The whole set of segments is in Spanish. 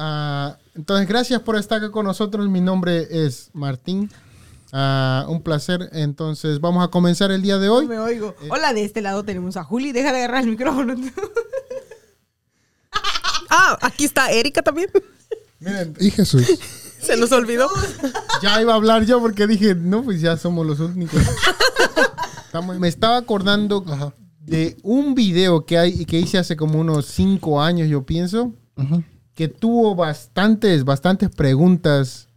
ah, entonces gracias por estar acá con nosotros. Mi nombre es Martín. Ah, un placer. Entonces vamos a comenzar el día de No hoy. me oigo. Hola, de este lado tenemos a Juli. Deja de agarrar el micrófono. Ah, aquí está Erika también. Miren, Y Jesús. Se nos olvidó. ya iba a hablar yo porque dije, no, pues ya somos los únicos. Estamos- me estaba acordando Ajá. de un video que hay que hice hace como unos cinco años, yo pienso, Ujú. Que tuvo bastantes, bastantes preguntas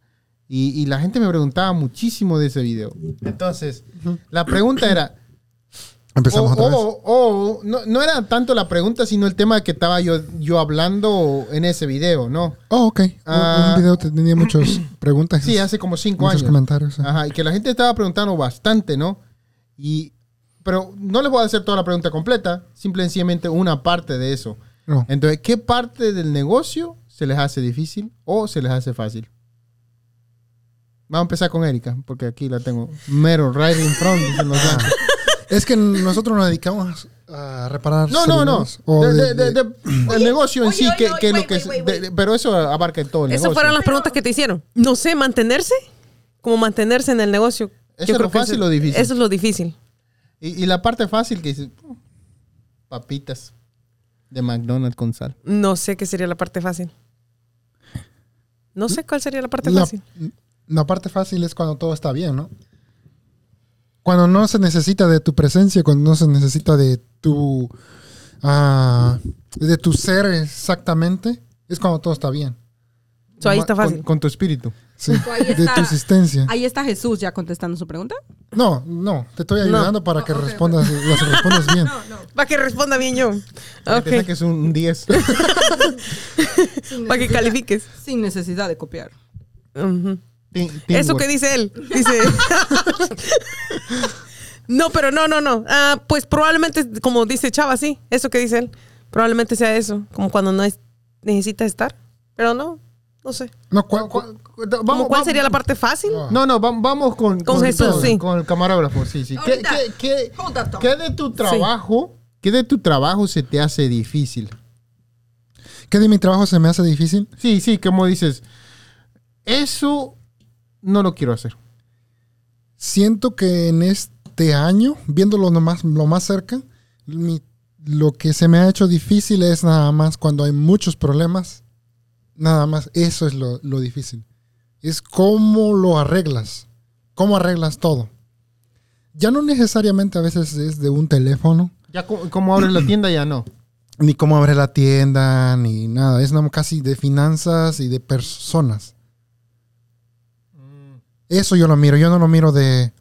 y, y la gente me preguntaba muchísimo de ese video. Entonces, la pregunta era, Empezamos o, otra vez. o- o- no, no era tanto la pregunta, sino el tema que estaba yo, yo hablando en ese video, ¿no? Oh, ok. Un- Ah. un video te- tenía muchas preguntas. Sí, hace como cinco muchos años. comentarios. sí. Ajá, y que la gente estaba preguntando bastante, ¿no? Y, pero no les voy a hacer toda la pregunta completa, simplemente una parte de eso. No. Entonces, ¿qué parte del negocio se les hace difícil o se les hace fácil? Vamos a empezar con Erika, porque aquí la tengo mero right in front. dicen los blancos. Es que nosotros nos dedicamos a reparar. No, no, no. De- de- de- de- de- el negocio en oye, sí, oye, que, oye, que es lo que wait, wait, de- wait. pero eso abarca todo el negocio. Esas fueron las preguntas que te hicieron. No sé, mantenerse. Como mantenerse en el negocio. ¿Eso es lo que fácil o difícil? Eso es lo difícil. Y, y la parte fácil que dices, "Oh, papitas de McDonald's con sal. No sé qué sería la parte fácil. No sé cuál sería la parte la, fácil. la parte fácil es cuando todo está bien, ¿no? Cuando no se necesita de tu presencia, cuando no se necesita de tu. ah, de tu ser exactamente, es cuando todo está bien. So, ahí está Con- fácil. Con, tu espíritu. Sí, de está. tu existencia. Ahí está Jesús ya contestando su pregunta. No, no, te estoy ayudando para que Oh, ok, respondas, las respondas bien. Para que responda bien yo. Para que saques un 10. Sin Para que califiques. Sin necesidad de copiar. Eso que dice él. Dice. no, pero no, no, no. Ah, pues probablemente, como dice Chava, sí. Eso que dice él. Probablemente sea eso. Como cuando no es, necesita estar. Pero no, no sé. No, ¿cuál- ¿Cu- cuál- cu- Como vamos- ¿Cuál vamos- sería la parte fácil? No. No, no, va- vamos con, Con Jesús, todo, sí. Con el camarógrafo, sí, sí. ¿Qué, Ahorita. qué, qué- de tu trabajo, qué de tu trabajo se te hace difícil? ¿Qué de mi trabajo se me hace difícil? Sí, sí, como dices, eso no lo quiero hacer. Siento que en este año, viéndolo nomás, lo más cerca, mi- lo que se me ha hecho difícil es nada más cuando hay muchos problemas. Nada más, eso es lo, lo difícil. Es cómo lo arreglas. Cómo arreglas todo. Ya no necesariamente a veces es de un teléfono, Ya co- como abres la tienda, ya no. ni cómo abre la tienda, ni nada. Es nada casi de finanzas y de personas. Eso yo lo miro. Yo no lo miro de.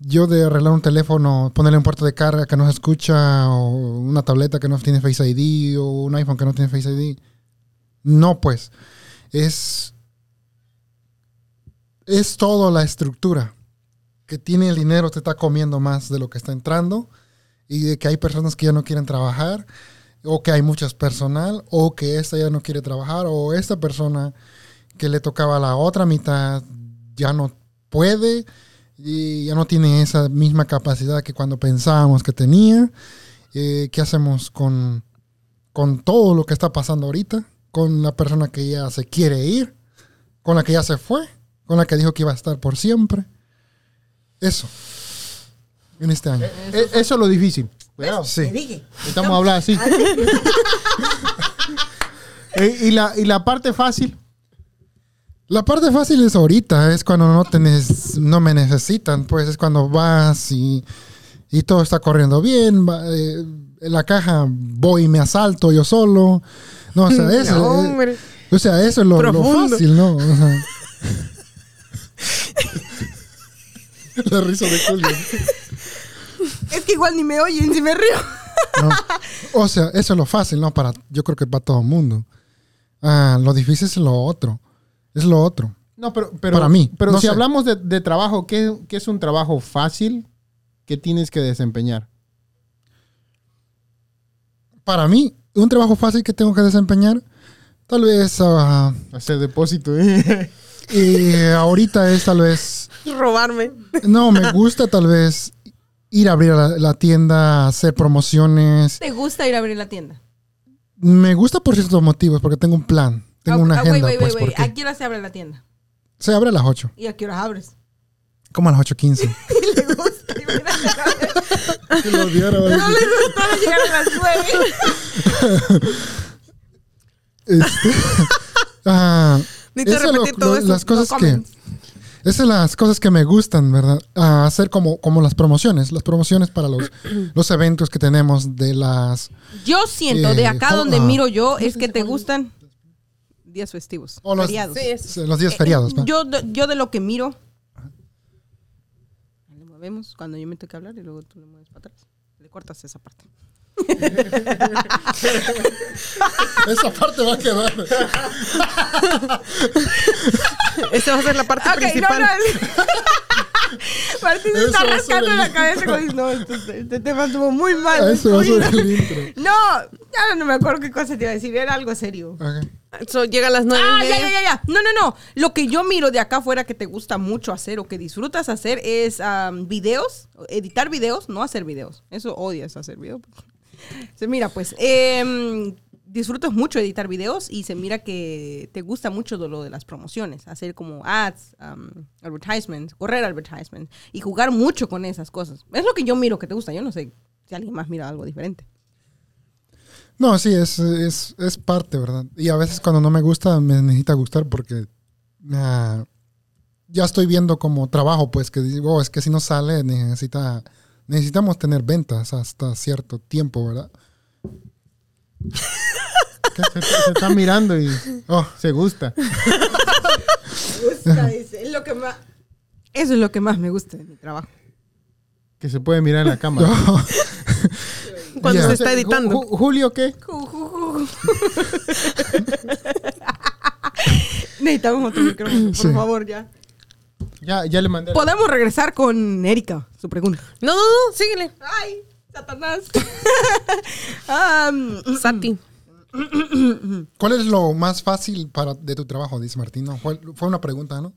Yo de arreglar un teléfono, ponerle un puerto de carga que no se escucha, o una tableta que no tiene Face ID, o un iPhone que no tiene Face ID. No, pues. Es. Es todo la estructura. Que tiene el dinero, te está comiendo más de lo que está entrando. Y de que hay personas que ya no quieren trabajar. O que hay muchas personal. O que esta ya no quiere trabajar. O esta persona que le tocaba la otra mitad ya no puede y ya no tiene esa misma capacidad que cuando pensábamos que tenía. Eh, ¿Qué hacemos con, con todo lo que está pasando ahorita? Con la persona que ya se quiere ir, con la que ya se fue, con la que dijo que iba a estar por siempre. Eso. En este año. E- Eso es lo difícil. Cuidado. Sí. dije. Estamos hablando así. Eh, y, la, y la parte fácil. La parte fácil es ahorita, es cuando no, te no me necesitan, pues es cuando vas y, y todo está corriendo bien. va, eh, en la caja voy y me asalto yo solo. No, o sea, eso, No, eh, hombre. o sea, eso es lo, lo fácil, ¿no? O sea. la risa de Julio. Es que igual ni me oyen si me río. ¿no? O sea, eso es lo fácil, ¿no? Para, yo creo que para todo el mundo. Ah, lo difícil es lo otro. Es lo otro. No, pero, pero Para mí, Pero no si sé. hablamos de, de trabajo, ¿qué, qué es un trabajo fácil que tienes que desempeñar? Para mí, un trabajo fácil que tengo que desempeñar, tal vez ah, Hacer depósito. ¿eh? Y ahorita es tal vez, Robarme. no, me gusta tal vez ir a abrir la, la tienda, hacer promociones. ¿Te gusta ir a abrir la tienda? Me gusta por ciertos motivos, porque tengo un plan. Tengo Ah, una ah, agenda, wait, wait, pues, wait, wait. porque ¿A qué hora se abre la tienda? se abre a las 8, ¿Y a qué horas abres? Como a las 8.15. le gusta y mira, lo odiara, No le gustaba llegar a las nueve. Este, ah, eso lo- repetir todo lo- eso. las cosas que esas son las cosas que me gustan, ¿verdad? Ah, hacer como, como las promociones, las promociones para los, los eventos que tenemos de las Yo siento, de Eh, acá jo- donde ah. miro yo, es que te gustan días festivos, o los, feriados. Sí, los días feriados, ¿no? Eh, Yo, yo de lo que miro. Movemos cuando yo me tengo que hablar y luego tú le mueves para atrás. Le cortas esa parte. Esa parte va a quedar. Esa va a ser la parte principal. no. Martín se está rascando la cabeza como dice, no, este, este tema estuvo muy mal. Eso va a ser el intro. No, ya no me acuerdo qué cosa te iba a decir, era algo serio. Ok. So, llega a las nueve Ah, y ya, media. ya, ya, ya. No, no, no. Lo que yo miro de acá afuera que te gusta mucho hacer o que disfrutas hacer es am, videos, editar videos, no hacer videos. Eso odias hacer videos. Se mira, pues, em, disfrutas mucho editar videos y se mira que te gusta mucho lo de las promociones, hacer como ads, am, advertisements, correr advertisements y jugar mucho con esas cosas. Es lo que yo miro que te gusta. Yo no sé si alguien más mira algo diferente. No, sí, es, es, es parte, ¿verdad? Y a veces cuando no me gusta, me necesita gustar porque ah, ya estoy viendo como trabajo, pues que digo, "Oh, es que si no sale, necesita, necesitamos tener ventas hasta cierto tiempo, ¿verdad? Que se, se está mirando y Oh, se gusta. es lo que más... Eso es lo que más me gusta de mi trabajo. Que se puede mirar en la cámara. Cuando se está editando. Ju- Ju- Julio, ¿qué? Necesitamos otro micrófono, por Sí. favor, ya. Ya, ya le mandé. Podemos regresar con Erika, su pregunta. No, no, no, síguele. Ay, Satanás. Am, Sati. ¿Cuál es lo más fácil para, de tu trabajo? Dice Martín. No, fue, fue una pregunta, ¿no?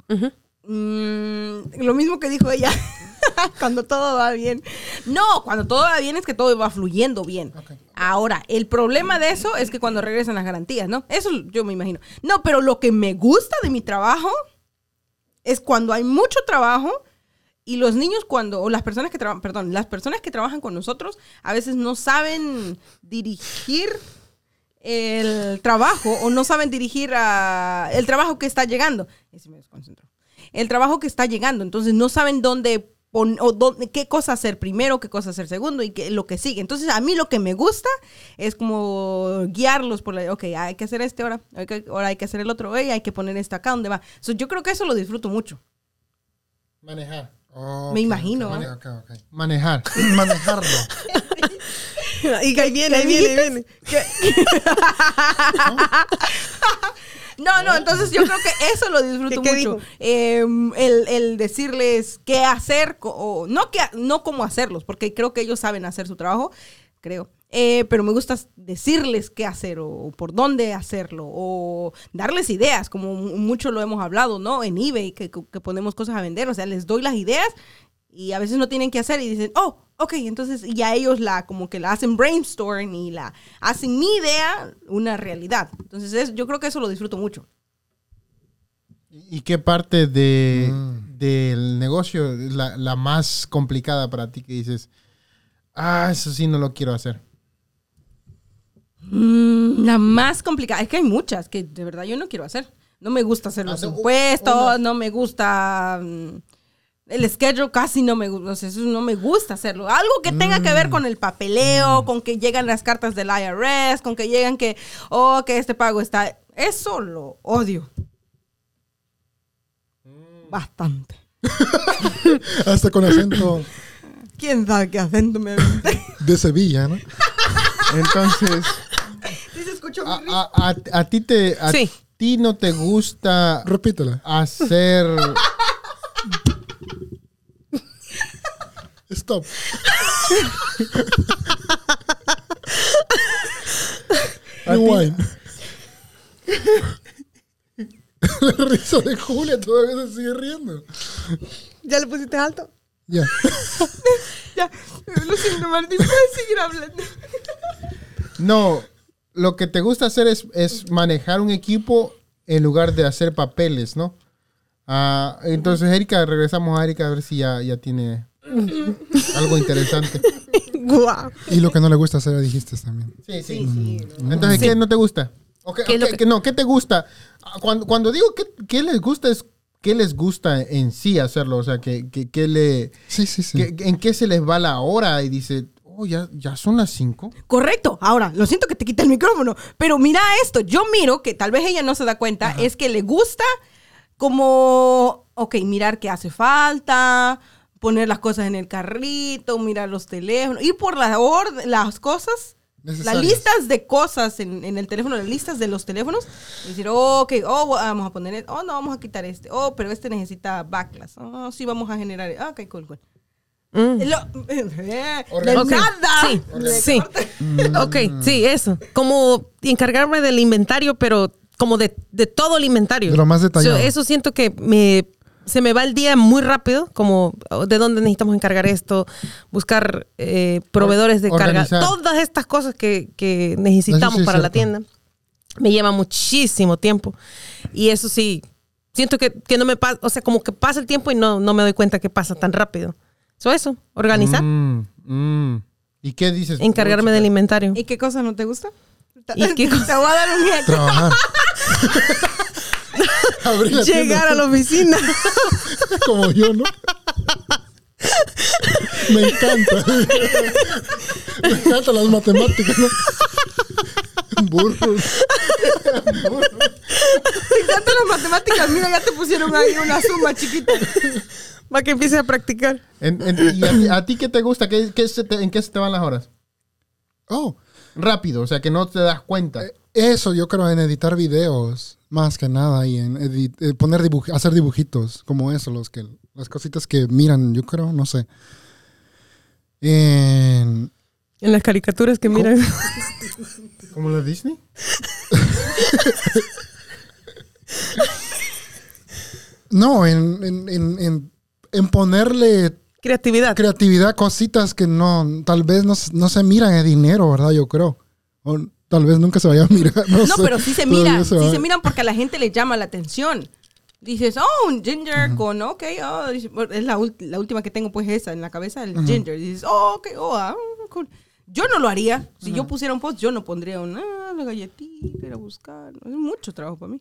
Mm, lo mismo que dijo ella. cuando todo va bien. No, cuando todo va bien es que todo va fluyendo bien. Ahora, el problema de eso es que cuando regresan las garantías, ¿no? Eso yo me imagino. No, pero lo que me gusta de mi trabajo es cuando hay mucho trabajo y los niños cuando, o las personas que trabajan, perdón, las personas que trabajan con nosotros a veces no saben dirigir el trabajo o no saben dirigir a el trabajo que está llegando. Ese me desconcentró. El trabajo que está llegando, entonces no saben dónde pon- o dónde, qué cosa hacer primero, qué cosa hacer segundo y qué, lo que sigue. Entonces a mí lo que me gusta es como guiarlos por la, ok, hay que hacer este ahora, hay que- ahora hay que hacer el otro, hey, hay que poner esto acá, ¿dónde va? So, yo creo que eso lo disfruto mucho. Manejar. Me imagino, ¿eh? Manejar. Manejarlo. Y ahí viene, ahí viene, ahí viene. No, no, entonces yo creo que eso lo disfruto ¿Qué- qué mucho. Eh, el, el decirles qué hacer, o no, que, no cómo hacerlos, porque creo que ellos saben hacer su trabajo, creo. Eh, pero me gusta decirles qué hacer o, por dónde hacerlo o darles ideas, como mu- mucho lo hemos hablado, ¿no? En eBay, que, que ponemos cosas a vender, o sea, les doy las ideas y a veces no tienen que hacer y dicen, oh, ok, entonces ya ellos la como que la hacen brainstorm y la hacen mi idea una realidad. Entonces es- yo creo que eso lo disfruto mucho. ¿Y qué parte de, Mm. del negocio es la, la más complicada para ti que dices, ah, eso sí no lo quiero hacer? Mm, la más complicada, es que hay muchas que de verdad yo no quiero hacer. No me gusta hacer los Hace u- impuestos, una- no me gusta mm, el schedule, casi no me gusta, o sea, eso no me gusta hacerlo. Algo que tenga que ver con el papeleo, con que llegan las cartas del IRS, con que llegan que, oh, que este pago está, eso lo odio. Bastante. Hasta con acento ¿Quién sabe qué acento me de Sevilla, ¿no? Entonces, ¿Sí se escuchó a, a- a- a ti te a Sí. ti no te gusta Repítela. hacer Stop. Rewind. La risa de Julia todavía se sigue riendo. ¿Ya le pusiste alto? Ya. Ya, lo siento, Martín, puedes seguir hablando. no lo que te gusta hacer es, es manejar un equipo en lugar de hacer papeles, ¿no? Ah, entonces, Erika, regresamos a Erika a ver si ya, ya tiene algo interesante. Guau. Y lo que no le gusta hacer, dijiste también. Sí, sí. Entonces, ¿qué no te gusta? ¿O qué- ¿Qué es o lo qué- que- qué- no, ¿qué te gusta? Ah, Cuando, cuando digo que, qué les gusta es qué les gusta en sí hacerlo. O sea, que, que, que le, Sí, sí, sí. que- en qué se les va la hora y dice, oh, ya, ya son las cinco. Correcto. Ahora, lo siento que te quita el micrófono, pero mira esto. Yo miro que tal vez ella no se da cuenta, es que le gusta como, ok, mirar qué hace falta, poner las cosas en el carrito, mirar los teléfonos, ir por la orden, las cosas. Las listas de cosas en, en el teléfono, las listas de los teléfonos. y decir, oh, ok, oh, vamos a poner, oh, no, vamos a quitar este. Oh, pero este necesita backlash. Oh, sí, vamos a generar. Ah, ok, cool, cool. Mm. Lo- de nada. Sí, De sí. Ok, sí, eso. Como encargarme del inventario, pero como de, de todo el inventario. De lo más detallado. So, eso siento que me, se me va el día muy rápido, como oh, de dónde necesitamos encargar esto, buscar eh, proveedores de carga, Organizar. todas estas cosas que, que necesitamos sí para la tienda. Me lleva muchísimo tiempo. Y eso sí, siento que, que no me pasa, o sea, como que pasa el tiempo y no, no me doy cuenta que pasa tan rápido. So, eso, organizar, Mm, mm. ¿Y qué dices? encargarme del inventario. ¿Y qué cosa no te gusta? ¿Y qué cosa? Te voy a dar un. Trabajar. Abrir la tienda Llegar a la oficina. como yo, ¿no? Me encanta. Me encantan las matemáticas, ¿no? Burro. Te encantan las matemáticas. Mira, ya te pusieron ahí una suma chiquita. Para que empieces a practicar. En- en- ¿Y a, ti- a ti qué te gusta? ¿Qué, qué se te- ¿En qué se te van las horas? Oh, Rápido, o sea, que no te das cuenta. Eh, eso yo creo en editar videos, más que nada, y en edit- eh, poner dibuj- hacer dibujitos, como eso, los que, las cositas que miran, yo creo, no sé. En, En las caricaturas que miran. ¿Como la Disney? no, en, en, en, en- ponerle Creatividad. creatividad, cositas que no, tal vez no, se- no se miran en dinero, ¿verdad? Yo creo. O tal vez nunca se vaya a mirar. No, No, sé. pero sí se miran. Sí va- se miran porque a la gente le llama la atención. Dices, oh, un ginger con, ok, oh, es la, ul- la última que tengo pues esa en la cabeza, el ginger. Dices, oh, ok, oh, ah, cool. Yo no lo haría. Si yo pusiera un post, yo no pondría una la galletita, ir a buscar. Es mucho trabajo para mí.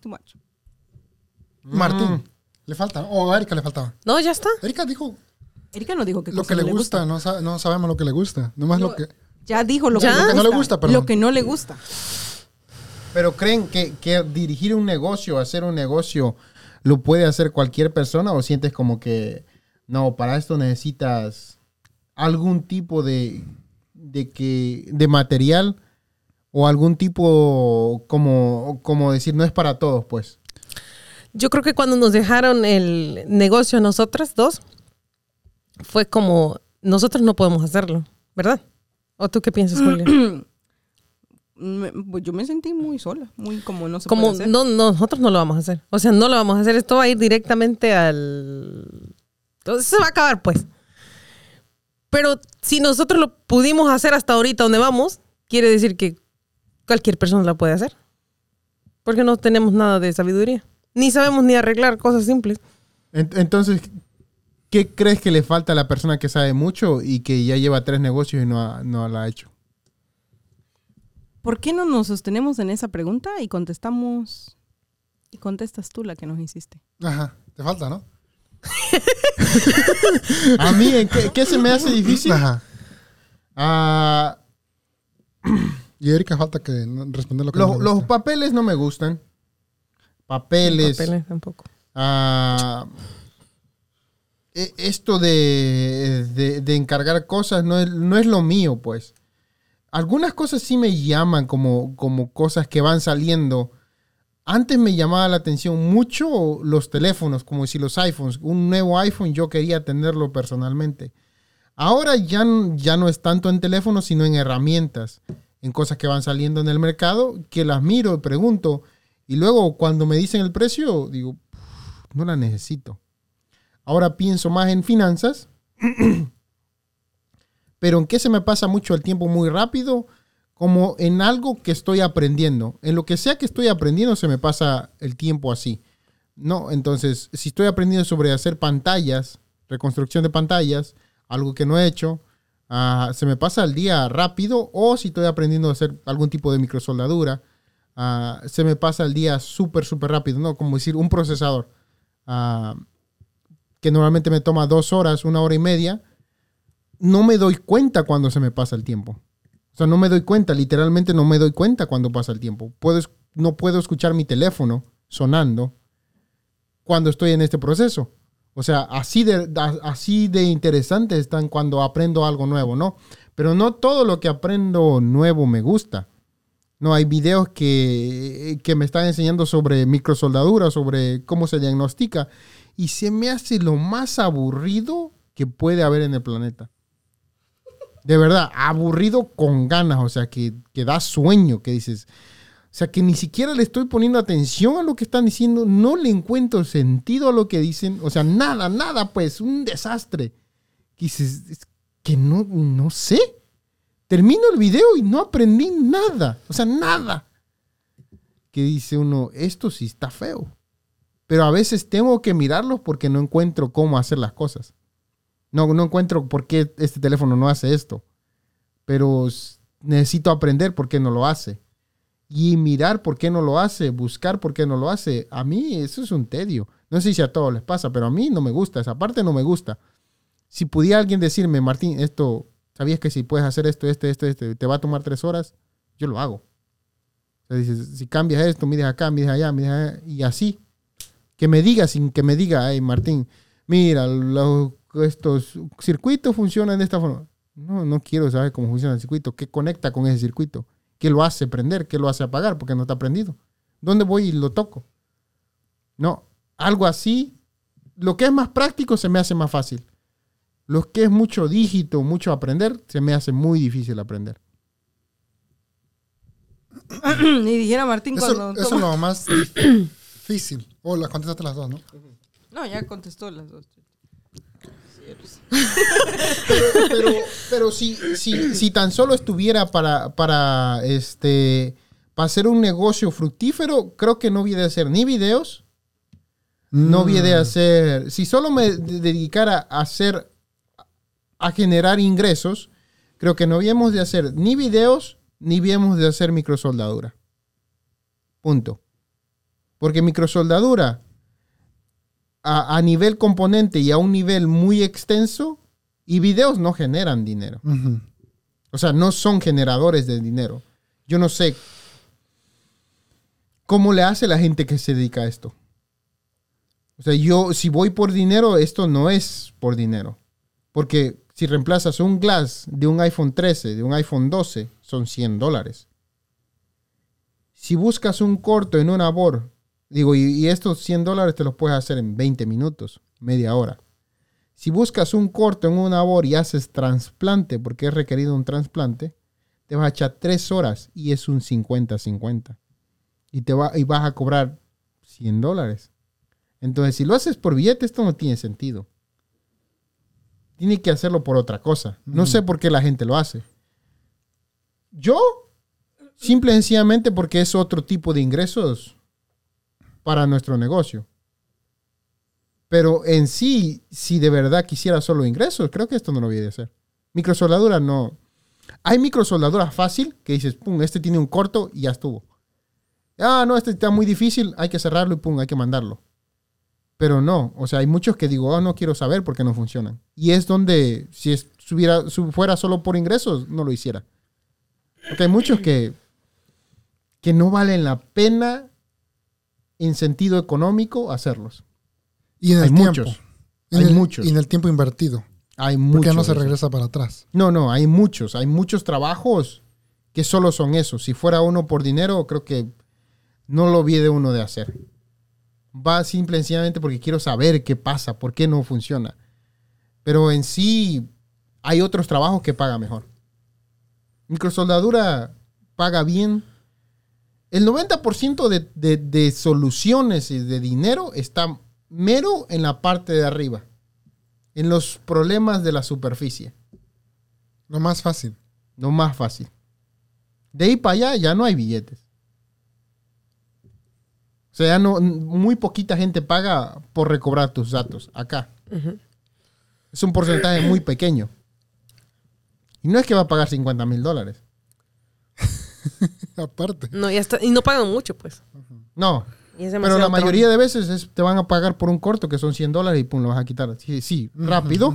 Too much. Martín, le falta. O a Erika le faltaba. No, ya está. Erika dijo Erika no dijo que lo que le gusta, No, sa- no sabemos lo que le gusta. Nomás lo que. Ya dijo lo, Ya. que, Lo le que no le gusta, perdón. Lo que no le gusta. Pero creen que, que dirigir un negocio, hacer un negocio, lo puede hacer cualquier persona o sientes como que no, para esto necesitas algún tipo de, de que de material o algún tipo como como decir no es para todos, pues. Yo creo que cuando nos dejaron el negocio a nosotras dos, fue como, nosotros no podemos hacerlo, ¿verdad? ¿O tú qué piensas, Julia? Me- pues yo me sentí muy sola, muy como no se Como, puede hacer. no, no, nosotros no lo vamos a hacer. O sea, no lo vamos a hacer. Esto va a ir directamente al... Entonces se va a acabar, pues. Pero si nosotros lo pudimos hacer hasta ahorita donde vamos, quiere decir que cualquier persona la puede hacer. Porque no tenemos nada de sabiduría. Ni sabemos ni arreglar cosas simples. En- Entonces, ¿qué crees que le falta a la persona que sabe mucho y que ya lleva tres negocios y no, ha- no lo ha hecho? ¿Por qué no nos sostenemos en esa pregunta y contestamos y contestas tú la que nos hiciste? Ajá, te falta, ¿no? A mí, ¿en qué, qué se me hace difícil? Ajá. Ah, Y Erika falta que no- responder lo que los, no los papeles no me gustan. Papeles. Papeles tampoco. ah, esto de, de- encargar cosas no es, no es lo mío, pues. Algunas cosas sí me llaman como, como cosas que van saliendo. Antes me llamaba la atención mucho los teléfonos, como si los iPhones. Un nuevo iPhone yo quería tenerlo personalmente. Ahora ya, ya no es tanto en teléfonos, sino en herramientas, en cosas que van saliendo en el mercado, que las miro y pregunto. Y luego cuando me dicen el precio, digo, no la necesito. Ahora pienso más en finanzas, pero en qué se me pasa mucho el tiempo muy rápido como en algo que estoy aprendiendo. En lo que sea que estoy aprendiendo se me pasa el tiempo así. No, entonces, si estoy aprendiendo sobre hacer pantallas, reconstrucción de pantallas, algo que no he hecho, ah, se me pasa el día rápido. O si estoy aprendiendo a hacer algún tipo de microsoldadura, ah, se me pasa el día súper, súper rápido. ¿no? Como decir, un procesador ah, que normalmente me toma dos horas, una hora y media. No me doy cuenta cuando se me pasa el tiempo. O sea, no me doy cuenta, literalmente no me doy cuenta cuando pasa el tiempo. Puedo, no puedo escuchar mi teléfono sonando cuando estoy en este proceso. O sea, así de, así de interesante están cuando aprendo algo nuevo, ¿no? Pero no todo lo que aprendo nuevo me gusta. No, hay videos que, que me están enseñando sobre microsoldadura, sobre cómo se diagnostica, y se me hace lo más aburrido que puede haber en el planeta. De verdad, aburrido con ganas, o sea, que, que da sueño, que dices, o sea, que ni siquiera le estoy poniendo atención a lo que están diciendo, no le encuentro sentido a lo que dicen, o sea, nada, nada, pues, un desastre. Dices, es que no, no sé. Termino el video y no aprendí nada, o sea, nada. Que dice uno, esto sí está feo. Pero a veces tengo que mirarlos porque no encuentro cómo hacer las cosas. No, no encuentro por qué este teléfono no hace esto. Pero necesito aprender por qué no lo hace. Y mirar por qué no lo hace, buscar por qué no lo hace. A mí eso es un tedio. No sé si a todos les pasa, pero a mí no me gusta. Esa parte no me gusta. Si pudiera alguien decirme, Martín, esto, ¿sabías que si puedes hacer esto, este, este, este, te va a tomar tres horas? Yo lo hago. Si cambias esto, mides acá, mides allá, mides allá, y así. Que me diga sin que me diga, ay, Martín, mira, los, estos circuitos funcionan de esta forma. No, no quiero saber cómo funciona el circuito, qué conecta con ese circuito, qué lo hace prender, qué lo hace apagar, porque no está prendido. ¿Dónde voy y lo toco? No, algo así. Lo que es más práctico se me hace más fácil. Lo que es mucho dígito, mucho aprender, se me hace muy difícil aprender. Ni dijera Martín Eso, cuando... eso es lo más difícil. O las contestaste las dos, ¿no? No, ya contestó las dos. pero, pero si, si, si tan solo estuviera para, para, este, para hacer un negocio fructífero, creo que no hubiera de hacer ni videos, no hubiera de hacer, si solo me de- dedicara a hacer, a generar ingresos, creo que no habíamos de hacer ni videos, ni habíamos de hacer microsoldadura. Punto. Porque microsoldadura a, a nivel componente y a un nivel muy extenso, y videos no generan dinero. O sea, no son generadores de dinero. Yo no sé cómo le hace la gente que se dedica a esto. O sea, yo si voy por dinero, esto no es por dinero. Porque si reemplazas un glass de un iPhone 13, de un iPhone 12, son 100 dólares. Si buscas un corto en una BOR, digo, y, y estos 100 dólares te los puedes hacer en 20 minutos, media hora. Si buscas un corto en una BOR y haces trasplante, porque es requerido un trasplante, te vas a echar 3 horas y es un 50-50. Y, te va, y vas a cobrar 100 dólares. Entonces, si lo haces por billete, esto no tiene sentido. Tiene que hacerlo por otra cosa. No sé por qué la gente lo hace. Yo, simple y sencillamente porque es otro tipo de ingresos para nuestro negocio. Pero en sí, si de verdad quisiera solo ingresos, creo que esto no lo voy a hacer. Microsoldadura no. Hay microsoldadura fácil que dices, pum, este tiene un corto y ya estuvo. Ah, no, este está muy difícil, hay que cerrarlo y pum, hay que mandarlo. Pero no, o sea, hay muchos que digo, oh, no quiero saber por qué no funcionan. Y es donde, si subiera- su- fuera solo por ingresos, no lo hiciera. Porque hay muchos que, que no valen la pena en sentido económico hacerlos. Y en el Hay tiempo. muchos. En Hay el- muchos. Y en el tiempo invertido. Hay Porque muchos. ya no se regresa para atrás. No, no, hay muchos. Hay muchos trabajos que solo son eso. Si fuera uno por dinero, creo que no lo vi de uno de hacer. Va simple y sencillamente porque quiero saber qué pasa, por qué no funciona. Pero en sí, hay otros trabajos que paga mejor. Microsoldadura paga bien. El 90% de, de- de soluciones y de dinero está mero en la parte de arriba, en los problemas de la superficie. Lo más fácil. Lo más fácil. De ahí para allá ya no hay billetes. O sea, ya no, muy poquita gente paga por recobrar tus datos acá. Es un porcentaje muy pequeño. Y no es que va a pagar 50 mil dólares. Aparte. No, ya está. Y no pagan mucho, pues. No. Pero la trabajo. mayoría de veces es- te van a pagar por un corto que son 100 dólares y pum, lo vas a quitar. Sí, sí, rápido.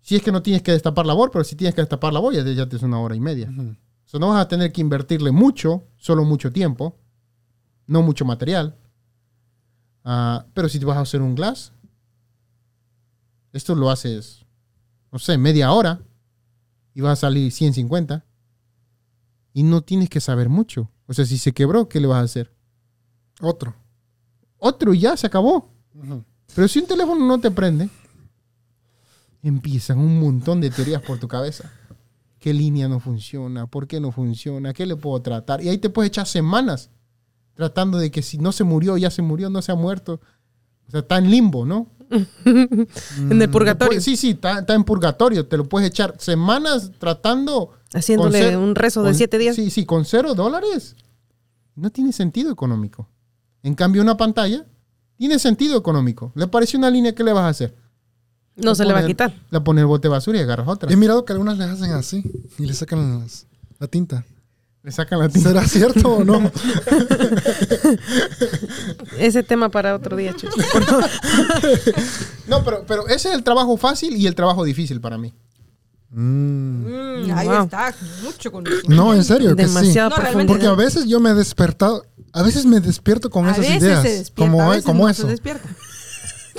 Si es que no tienes que destapar la labor, pero si tienes que destapar la labor, ya te, ya te es una hora y media. O sea, no vas a tener que invertirle mucho, solo mucho tiempo, no mucho material. Ah, pero si te vas a hacer un glass, esto lo haces, no sé, media hora y vas a salir 150 y no tienes que saber mucho. O sea, si se quebró, ¿qué le vas a hacer? Otro. Otro y ya se acabó. Pero si un teléfono no te prende, empiezan un montón de teorías por tu cabeza. ¿Qué línea no funciona? ¿Por qué no funciona? ¿Qué le puedo tratar? Y ahí te puedes echar semanas tratando de que si no se murió, ya se murió, no se ha muerto. O sea, está en limbo, ¿no? En el purgatorio. Sí, sí, está, está en purgatorio. Te lo puedes echar semanas tratando. Haciéndole un rezo de con- siete días. Sí, sí, con cero dólares. No tiene sentido económico. En cambio, una pantalla tiene sentido económico. Le parece una línea, ¿qué le vas a hacer? No se le va a quitar. Le pones el bote de basura y agarras otra. He mirado que algunas les hacen así y le sacan las- la tinta. Le sacan la tinta. ¿Será cierto o no? Ese tema para otro día, Chucho. No, pero, pero ese es el trabajo fácil y el trabajo difícil para mí. Mm. Ahí Wow. está, mucho conocimiento. No, en serio que sí. Demasiado profundo. realmente Porque a veces yo me he despertado, a veces me despierto con a esas veces ideas. se despierta, como a veces como no eso. se despierta.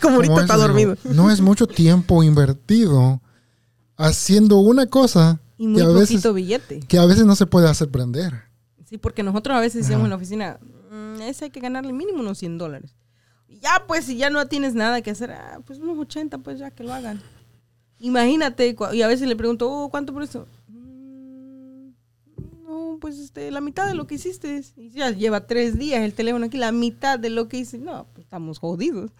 Como ahorita Como está eso, dormido. digo, no es mucho tiempo invertido haciendo una cosa Y muy que a, poquito veces, billete. que a veces no se puede hacer prender. Sí, porque nosotros a veces decíamos en la oficina, "Mm, ese hay que ganarle mínimo unos 100 dólares. Y Ya, pues, si ya no tienes nada que hacer, ah, pues unos 80, pues ya que lo hagan. Imagínate, y a veces le pregunto, oh, ¿cuánto por eso? "Mm, No, pues este, la mitad de lo que hiciste. Y ya lleva tres días el teléfono aquí, la mitad de lo que hice. No, pues estamos jodidos.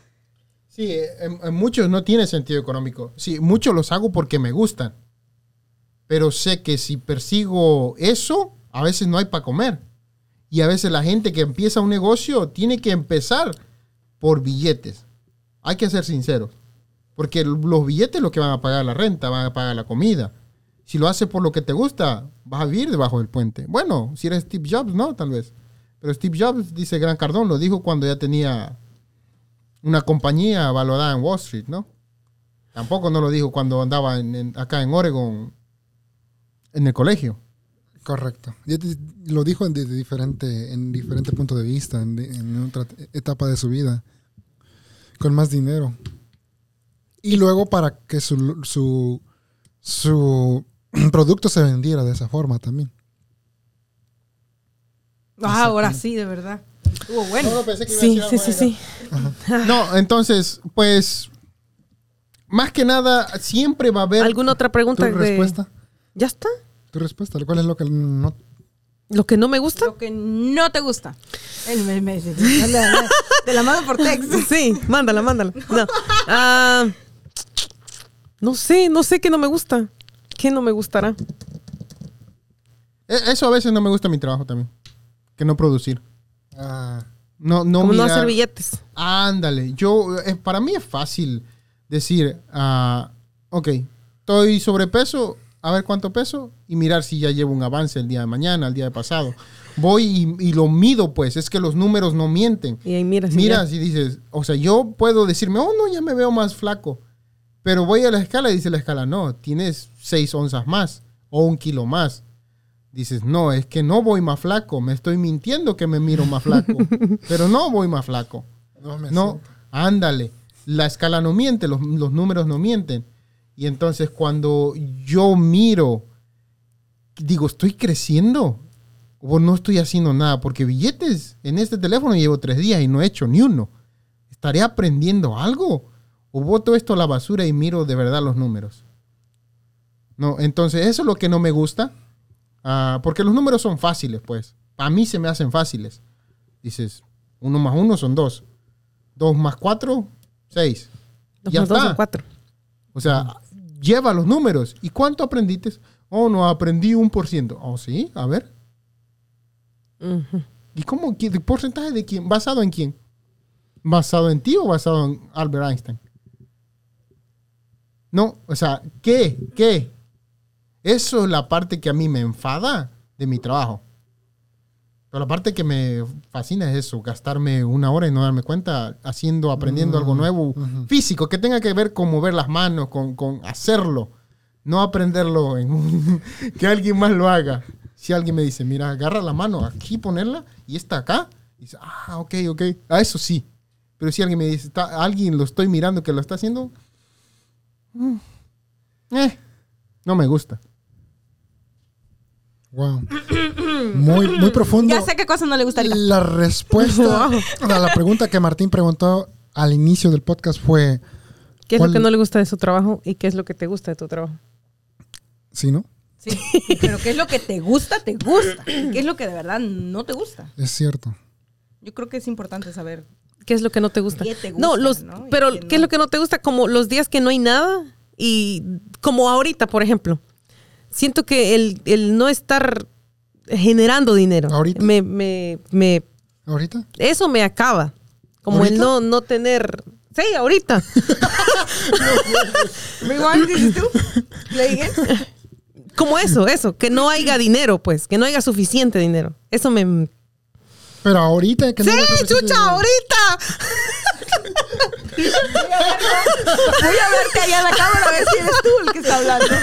Sí, muchos no tiene sentido económico. Sí, muchos los hago porque me gustan. Pero sé que si persigo eso, a veces no hay para comer. Y a veces la gente que empieza un negocio tiene que empezar por billetes. Hay que ser sinceros. Porque los billetes es lo que van a pagar la renta, van a pagar la comida. Si lo haces por lo que te gusta, vas a vivir debajo del puente. Bueno, si eres Steve Jobs, no, tal vez. Pero Steve Jobs, dice Gran Cardón, lo dijo cuando ya tenía una compañía valorada en Wall Street, ¿no? Tampoco no lo dijo cuando andaba acá en Oregon en el colegio. Correcto. Lo dijo en, de- diferente, en diferente punto de vista, en otra etapa de su vida, con más dinero. Y luego para que su, su, su producto se vendiera de esa forma también. Ah, ahora sí, de verdad. Estuvo bueno. Sí, sí, sí, sí. No, entonces, pues, más que nada, siempre va a haber... ¿Alguna otra ¿Tu pregunta? de- respuesta? ¿Ya está? ¿Tu respuesta? ¿Cuál es lo que no ¿Lo que no me gusta? Lo que no te gusta. Él me, me- anda- te la mando por texto. Sí, mándala, mándala. No. Ah, no sé, no sé qué no me gusta. ¿Qué no me gustará? E- Eso a veces no me gusta mi trabajo también. Que no producir. Ah, No, no Como no hacer billetes. Ándale, yo, eh, para mí es fácil decir, ah, ok, estoy sobrepeso, a ver cuánto peso y mirar si ya llevo un avance el día de mañana, el día de pasado. Voy y, y lo mido, pues, es que los números no mienten. Y ahí miras. y Miras y dices, o sea, yo puedo decirme, oh, no, ya me veo más flaco. Pero voy a la escala y dice la escala, no, tienes seis onzas más o un kilo más. Dices, no, es que no voy más flaco, me estoy mintiendo que me miro más flaco, pero no voy más flaco. no me No, ándale. La escala no miente, los, los números no mienten. Y entonces cuando yo miro, digo, ¿estoy creciendo? O no estoy haciendo nada, porque billetes en este teléfono llevo tres días y no he hecho ni uno. ¿Estaré aprendiendo algo? ¿O boto esto a la basura y miro de verdad los números? No, entonces eso es lo que no me gusta. Ah, porque los números son fáciles, pues. A mí se me hacen fáciles. Dices, uno más uno son dos. Dos más cuatro, seis. Dos ya más dos está. son cuatro. O sea, lleva los números. ¿Y cuánto aprendiste? Oh, no, aprendí un por ciento. Oh, sí, a ver. ¿Y cómo? ¿Qué- ¿De porcentaje de quién? ¿Basado en quién? ¿Basado en ti o basado en Albert Einstein? No, o sea, ¿qué? ¿Qué? Eso es la parte que a mí me enfada de mi trabajo. Pero la parte que me fascina es eso, gastarme una hora y no darme cuenta haciendo, aprendiendo algo nuevo, físico, que tenga que ver con mover las manos, con, con hacerlo, no aprenderlo en un- que alguien más lo haga. Si alguien me dice, mira, agarra la mano aquí, ponerla, y está acá, y dice, ah, ok, ok, a eso sí. Pero si alguien me dice, está, alguien lo estoy mirando que lo está haciendo, mm, eh, no me gusta. Wow. Muy, muy profundo. Ya sé qué cosa no le gusta a Erika. La respuesta a la pregunta que Martín preguntó al inicio del podcast fue, ¿Qué es ¿Cuál- lo que no le gusta de su trabajo y qué es lo que te gusta de tu trabajo? ¿sí, no? Sí. Pero ¿qué es lo que te gusta? Te gusta. ¿Qué es lo que de verdad no te gusta? Es cierto. Yo creo que es importante saber. ¿Qué es lo que no te gusta? ¿Qué te no, los, no? Pero qué ¿qué es lo que no te gusta? Como los días que no hay nada y como ahorita, por ejemplo. Siento que el, el no estar generando dinero, ¿Ahorita? me, me, me, ¿Ahorita? eso me acaba. Como el no, no tener... Sí, ahorita. Rewind, dices tú. Play again. Como eso, eso, que no haya dinero, pues, que no haya suficiente dinero. Eso me... Pero ahorita que Sí, no chucha, ahorita. Voy a verte allá en la cámara a ver si eres tú el que está hablando.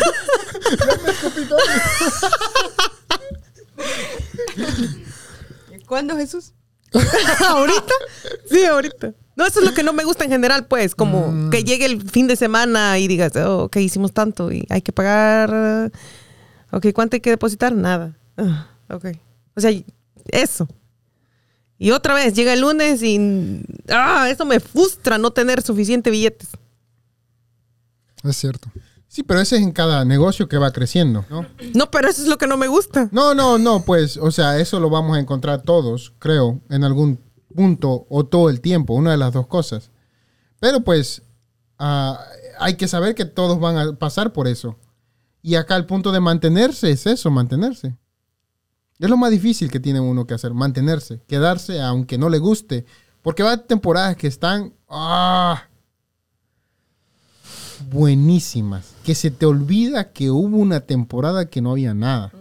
¿Cuándo, Jesús? ¿Ahorita? Sí, ahorita. No, eso es lo que no me gusta en general, pues, como que llegue el fin de semana y digas, oh, ok, hicimos tanto y hay que pagar. Ok, ¿cuánto hay que depositar? Nada. Ah, ok. O sea, eso. Y otra vez, llega el lunes y. Ah, eso me frustra no tener suficiente billetes. Es cierto. Sí, pero ese es en cada negocio que va creciendo, ¿no? No, pero eso es lo que no me gusta. No, no, no, pues, o sea, eso lo vamos a encontrar todos, creo, en algún punto o todo el tiempo, una de las dos cosas. Pero pues, ah, hay que saber que todos van a pasar por eso. Y acá el punto de mantenerse es eso, mantenerse. Es lo más difícil que tiene uno que hacer, mantenerse, quedarse aunque no le guste. Porque va a temporadas que están ah, buenísimas. Que se te olvida que hubo una temporada que no había nada.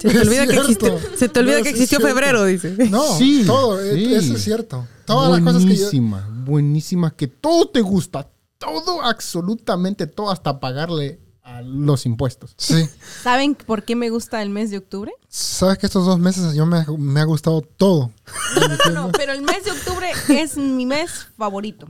Se te olvida, que, existe- se te olvida No, que existió febrero, dice. No, Sí, todo, eh, sí. eso es cierto. Todas las cosas que yo... buenísimas, buenísimas, que todo te gusta, todo, absolutamente todo, hasta pagarle a los impuestos. Sí. ¿Saben por qué me gusta el mes de octubre? Sabes que estos dos meses yo me, me ha gustado todo. No, pero el mes de octubre es mi mes favorito.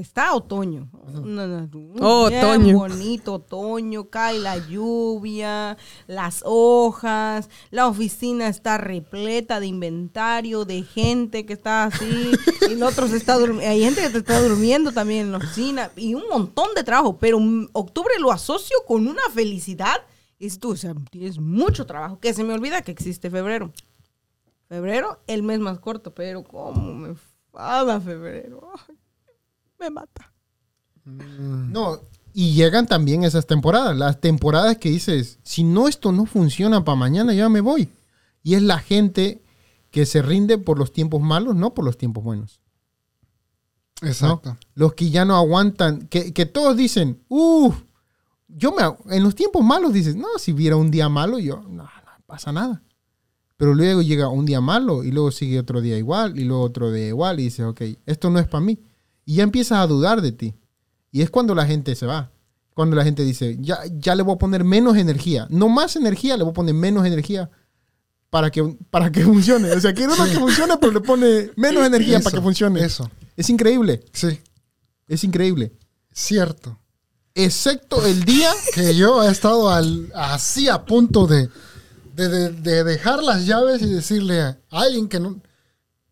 Está otoño. No, no, Oh, bien otoño. bonito, otoño, cae la lluvia, las hojas, la oficina está repleta de inventario, de gente que está así, y el otro se está hay gente que te está durmiendo también en la oficina, y un montón de trabajo, pero octubre lo asocio con una felicidad. Y tú, o sea, tienes mucho trabajo, que se me olvida que existe febrero. Febrero, el mes más corto, pero cómo me enfada febrero. Ay, me mata. No, y llegan también esas temporadas, las temporadas que dices, si no esto no funciona para mañana, ya me voy. Y es la gente que se rinde por los tiempos malos, no por los tiempos buenos. ¿no? Exacto. Los que ya no aguantan, que, que todos dicen, uff, yo me, agu-". en los tiempos malos dices, no, si hubiera un día malo, yo, no, no pasa nada. Pero luego llega un día malo y luego sigue otro día igual y luego otro día igual y dices, ok, esto no es para mí. Y ya empiezas a dudar de ti. Y es cuando la gente se va. Cuando la gente dice, ya, ya le voy a poner menos energía. No más energía, le voy a poner menos energía para que, para que funcione. O sea, quiere uno que funcione, pero le pone menos energía Eso, para que funcione. Eso. Es increíble. Sí. Es increíble. Cierto. Excepto el día. Que yo he estado al, así a punto de, de, de- de dejar las llaves y decirle a alguien que no...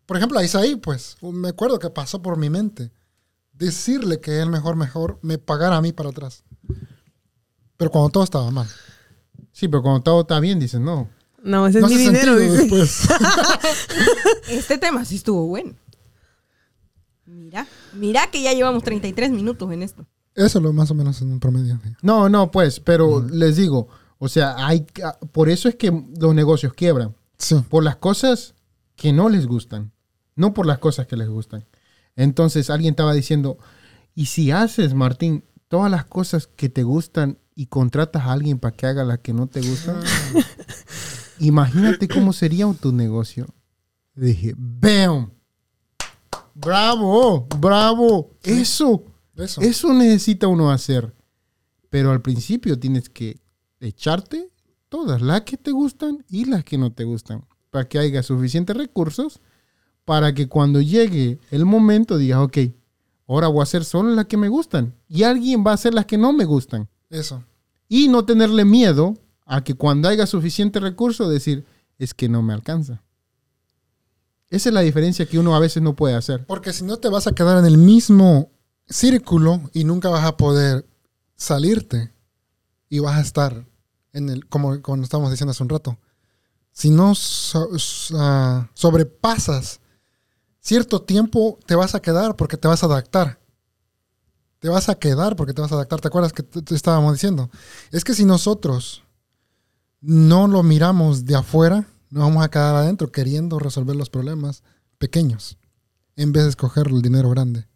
Por ejemplo, a Isaí, pues, me acuerdo que pasó por mi mente. Decirle que él mejor, mejor me pagara a mí para atrás. Pero cuando todo estaba mal. Sí, pero cuando todo está bien, dices, no. No, ese No es mi dinero, después. Este tema sí estuvo bueno. Mira, mira que ya llevamos 33 minutos en esto. Eso lo más o menos en un promedio. No, no, pues, pero les digo, O sea, hay, por eso es que los negocios quiebran. Sí. Por las cosas que no les gustan, no por las cosas que les gustan. Entonces alguien estaba diciendo, ¿y si haces, Martín, todas las cosas que te gustan y contratas a alguien para que haga las que no te gustan? Imagínate cómo sería tu negocio. Dije, ¡bam! ¡Bravo! ¡Bravo! Eso, Eso. eso necesita uno hacer. Pero al principio tienes que echarte todas las que te gustan y las que no te gustan. Para que haya suficientes recursos para que cuando llegue el momento digas, ok, ahora voy a hacer solo las que me gustan. Y alguien va a hacer las que no me gustan. Eso. Y no tenerle miedo a que cuando haya suficiente recurso decir, es que no me alcanza. Esa es la diferencia que uno a veces no puede hacer. Porque si no te vas a quedar en el mismo círculo y nunca vas a poder salirte y vas a estar en el, como, como estábamos diciendo hace un rato. Si no so- ah, sobrepasas cierto tiempo, te vas a quedar porque te vas a adaptar. Te vas a quedar porque te vas a adaptar. ¿Te acuerdas que te te estábamos diciendo? Es que si nosotros no lo miramos de afuera, nos vamos a quedar adentro queriendo resolver los problemas pequeños en vez de escoger el dinero grande.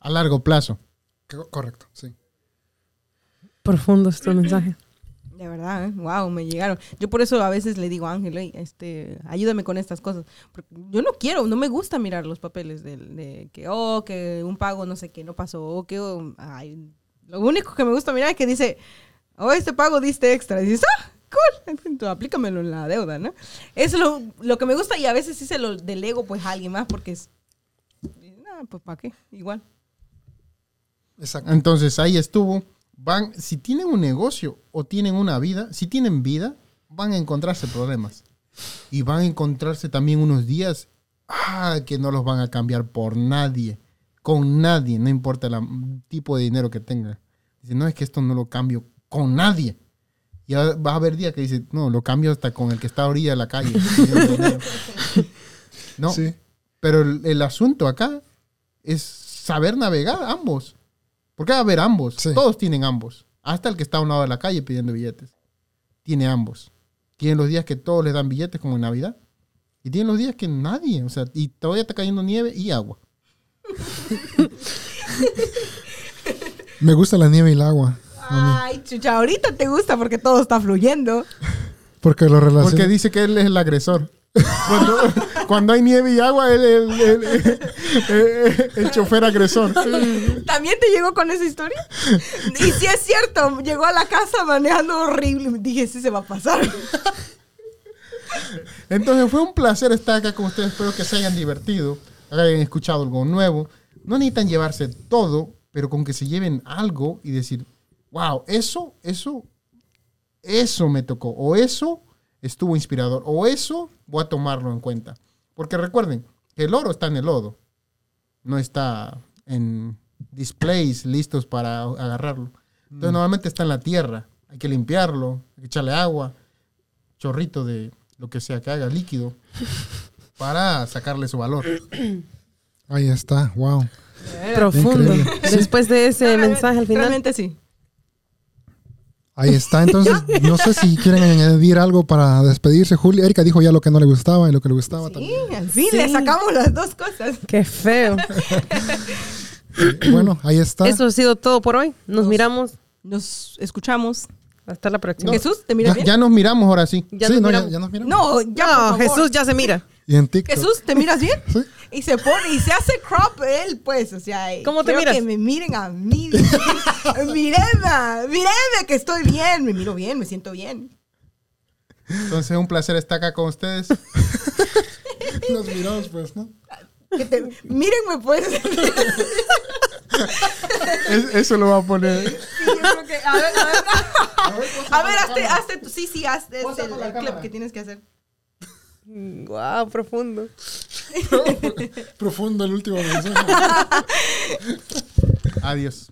A largo plazo. Co- Correcto, sí. Profundo este mensaje. De verdad, ¿eh? wow, me llegaron. Yo por eso a veces le digo a Ángel, "Ey, este, ayúdame con estas cosas. Porque yo no quiero, no me gusta mirar los papeles de, de que, oh, que un pago no sé qué no pasó, o que, oh, ay, lo único que me gusta mirar es que dice, oh, este pago diste extra. Y dices, ah, cool, entonces, aplícamelo en la deuda, ¿no? Es lo, lo que me gusta y a veces sí se lo delego pues a alguien más porque es, no, pues ¿para qué? Igual. Exacto. Entonces ahí estuvo. Van, si tienen un negocio o tienen una vida, si tienen vida, van a encontrarse problemas. Y van a encontrarse también unos días ah, que no los van a cambiar por nadie. Con nadie, no importa el tipo de dinero que tenga. Dice, no, es que esto no lo cambio con nadie. Y va va a haber días que dice, no, lo cambio hasta con el que está a orilla de la calle. pidiendo dinero". no, Sí. pero el, el asunto acá es saber navegar ambos. Porque va a haber ambos. Sí. Todos tienen ambos. Hasta el que está a un lado de la calle pidiendo billetes. Tiene ambos. Tiene los días que todos le dan billetes como en Navidad. Y tiene los días que nadie. O sea, y todavía está cayendo nieve y agua. Me gusta la nieve y el agua. Ay, chucha, ahorita te gusta porque todo está fluyendo. Porque lo Porque relaciona. dice que él es el agresor. Cuando, cuando hay nieve y agua, él es el, el- el- chofer agresor. ¿También te llegó con esa historia? Y si es cierto, llegó a la casa manejando horrible. Dije, sí se va a pasar. Entonces fue un placer estar acá con ustedes. Espero que se hayan divertido, hayan escuchado algo nuevo. No necesitan llevarse todo, pero con que se lleven algo y decir, wow, eso, eso, eso me tocó. O eso estuvo inspirador. O eso voy a tomarlo en cuenta. Porque recuerden que el oro está en el lodo. No está en displays listos para agarrarlo. Entonces normalmente está en la tierra. Hay que limpiarlo, hay que echarle agua, chorrito de lo que sea que haga, líquido, para sacarle su valor. Ahí está, wow. Profundo. Increíble. Después de ese mensaje al final. Realmente sí. Ahí está. Entonces, no sé si quieren añadir algo para despedirse. Julia, Erika dijo ya lo que no le gustaba y lo que le gustaba Sí, también. al fin Sí. le sacamos las dos cosas. Qué feo. Bueno, ahí está. Eso ha sido todo por hoy. Nos miramos. Nos escuchamos. Hasta la próxima. Jesús, ¿te miras Ya, bien? ya nos miramos ahora sí. Ya sí, nos no, ya, miramos. ya nos miramos. No, ya, No, por favor. Jesús ya se mira. Y en TikTok. Jesús, ¿te miras bien? Sí. Y se pone y se hace crop él, pues, o sea, ¿Cómo te quiero miras? que me miren a mí. Mírenme, mírenme que estoy bien, me miro bien, me siento bien. Entonces, un placer estar acá con ustedes. Nos miramos, pues, ¿no? Que te- mírenme, pues. Es- eso lo va a poner. Sí, yo creo que- a ver, a ver. A ver, hazte, hazte, sí, sí, hazte el, el clip que tienes que hacer. Wow, profundo. Profundo el último mensaje. Adiós.